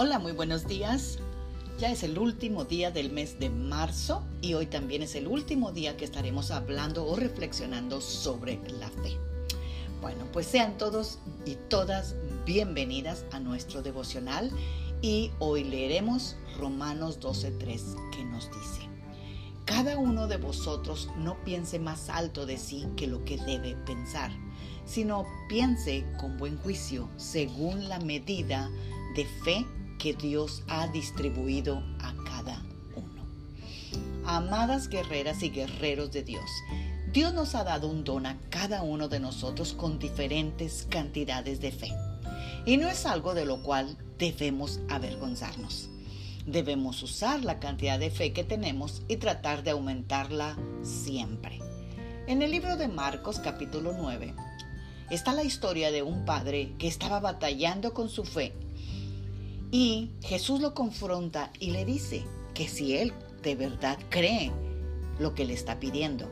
Hola, muy buenos días. Ya es el último día del mes de marzo y hoy también es el último día que estaremos hablando o reflexionando sobre la fe. Bueno, pues sean todos y todas bienvenidas a nuestro devocional y hoy leeremos Romanos 12.3 que nos dice, Cada uno de vosotros no piense más alto de sí que lo que debe pensar, sino piense con buen juicio según la medida de fe que Dios ha distribuido a cada uno. Amadas guerreras y guerreros de Dios, Dios nos ha dado un don a cada uno de nosotros con diferentes cantidades de fe. Y no es algo de lo cual debemos avergonzarnos. Debemos usar la cantidad de fe que tenemos y tratar de aumentarla siempre. En el libro de Marcos capítulo 9 está la historia de un padre que estaba batallando con su fe y Jesús lo confronta y le dice que si él de verdad cree lo que le está pidiendo.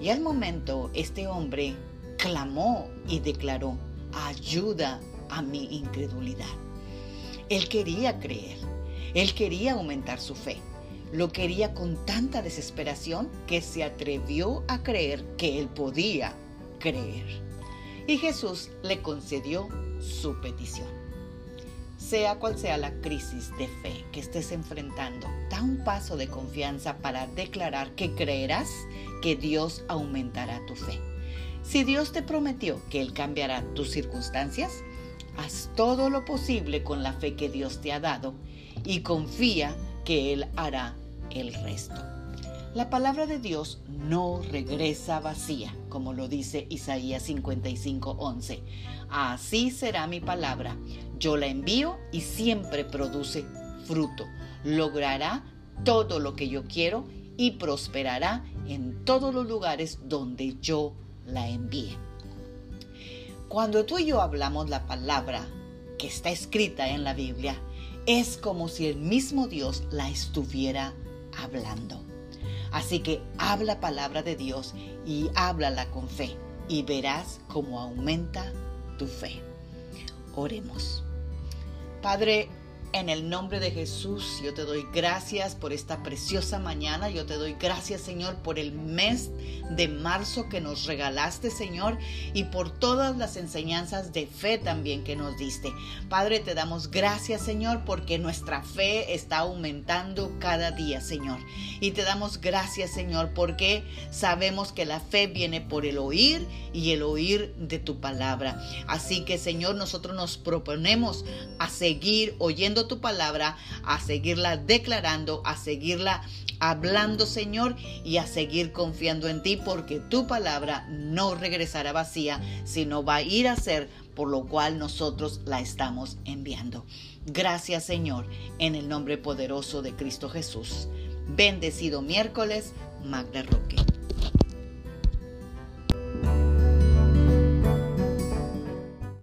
Y al momento este hombre clamó y declaró, ayuda a mi incredulidad. Él quería creer, él quería aumentar su fe, lo quería con tanta desesperación que se atrevió a creer que él podía creer. Y Jesús le concedió su petición. Sea cual sea la crisis de fe que estés enfrentando, da un paso de confianza para declarar que creerás que Dios aumentará tu fe. Si Dios te prometió que Él cambiará tus circunstancias, haz todo lo posible con la fe que Dios te ha dado y confía que Él hará el resto. La palabra de Dios no regresa vacía, como lo dice Isaías 55:11. Así será mi palabra. Yo la envío y siempre produce fruto. Logrará todo lo que yo quiero y prosperará en todos los lugares donde yo la envíe. Cuando tú y yo hablamos la palabra que está escrita en la Biblia, es como si el mismo Dios la estuviera hablando. Así que habla palabra de Dios y háblala con fe y verás cómo aumenta tu fe. Oremos. Padre, en el nombre de Jesús, yo te doy gracias por esta preciosa mañana. Yo te doy gracias, Señor, por el mes de marzo que nos regalaste, Señor, y por todas las enseñanzas de fe también que nos diste. Padre, te damos gracias, Señor, porque nuestra fe está aumentando cada día, Señor. Y te damos gracias, Señor, porque sabemos que la fe viene por el oír y el oír de tu palabra. Así que, Señor, nosotros nos proponemos a seguir oyendo tu palabra, a seguirla declarando, a seguirla hablando, Señor, y a seguir confiando en ti, porque tu palabra no regresará vacía, sino va a ir a ser por lo cual nosotros la estamos enviando. Gracias, Señor, en el nombre poderoso de Cristo Jesús. Bendecido miércoles, Magda Roque.